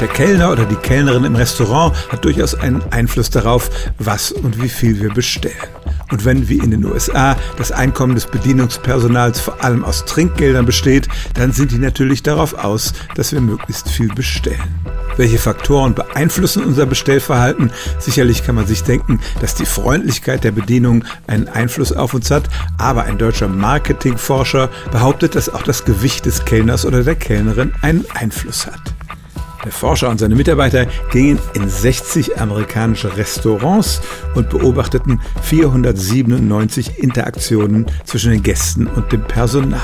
Der Kellner oder die Kellnerin im Restaurant hat durchaus einen Einfluss darauf, was und wie viel wir bestellen. Und wenn wie in den USA das Einkommen des Bedienungspersonals vor allem aus Trinkgeldern besteht, dann sind die natürlich darauf aus, dass wir möglichst viel bestellen. Welche Faktoren beeinflussen unser Bestellverhalten? Sicherlich kann man sich denken, dass die Freundlichkeit der Bedienung einen Einfluss auf uns hat, aber ein deutscher Marketingforscher behauptet, dass auch das Gewicht des Kellners oder der Kellnerin einen Einfluss hat. Der Forscher und seine Mitarbeiter gingen in 60 amerikanische Restaurants und beobachteten 497 Interaktionen zwischen den Gästen und dem Personal.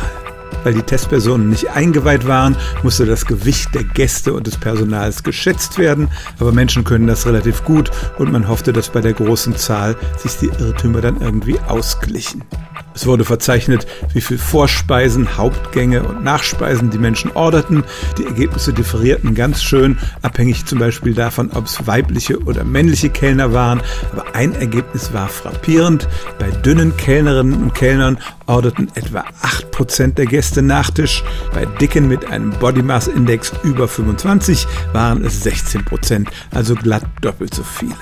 Weil die Testpersonen nicht eingeweiht waren, musste das Gewicht der Gäste und des Personals geschätzt werden, aber Menschen können das relativ gut und man hoffte, dass bei der großen Zahl sich die Irrtümer dann irgendwie ausglichen. Es wurde verzeichnet, wie viel Vorspeisen, Hauptgänge und Nachspeisen die Menschen orderten. Die Ergebnisse differierten ganz schön, abhängig zum Beispiel davon, ob es weibliche oder männliche Kellner waren. Aber ein Ergebnis war frappierend. Bei dünnen Kellnerinnen und Kellnern orderten etwa 8% der Gäste Nachtisch. Bei dicken mit einem Body Mass Index über 25 waren es 16%, also glatt doppelt so viele.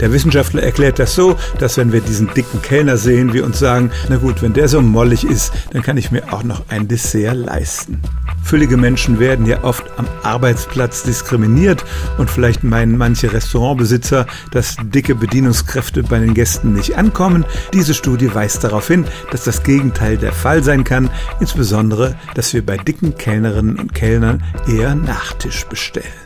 Der Wissenschaftler erklärt das so, dass wenn wir diesen dicken Kellner sehen, wir uns sagen, na gut, wenn der so mollig ist, dann kann ich mir auch noch ein Dessert leisten. Füllige Menschen werden ja oft am Arbeitsplatz diskriminiert und vielleicht meinen manche Restaurantbesitzer, dass dicke Bedienungskräfte bei den Gästen nicht ankommen. Diese Studie weist darauf hin, dass das Gegenteil der Fall sein kann, insbesondere, dass wir bei dicken Kellnerinnen und Kellnern eher Nachtisch bestellen.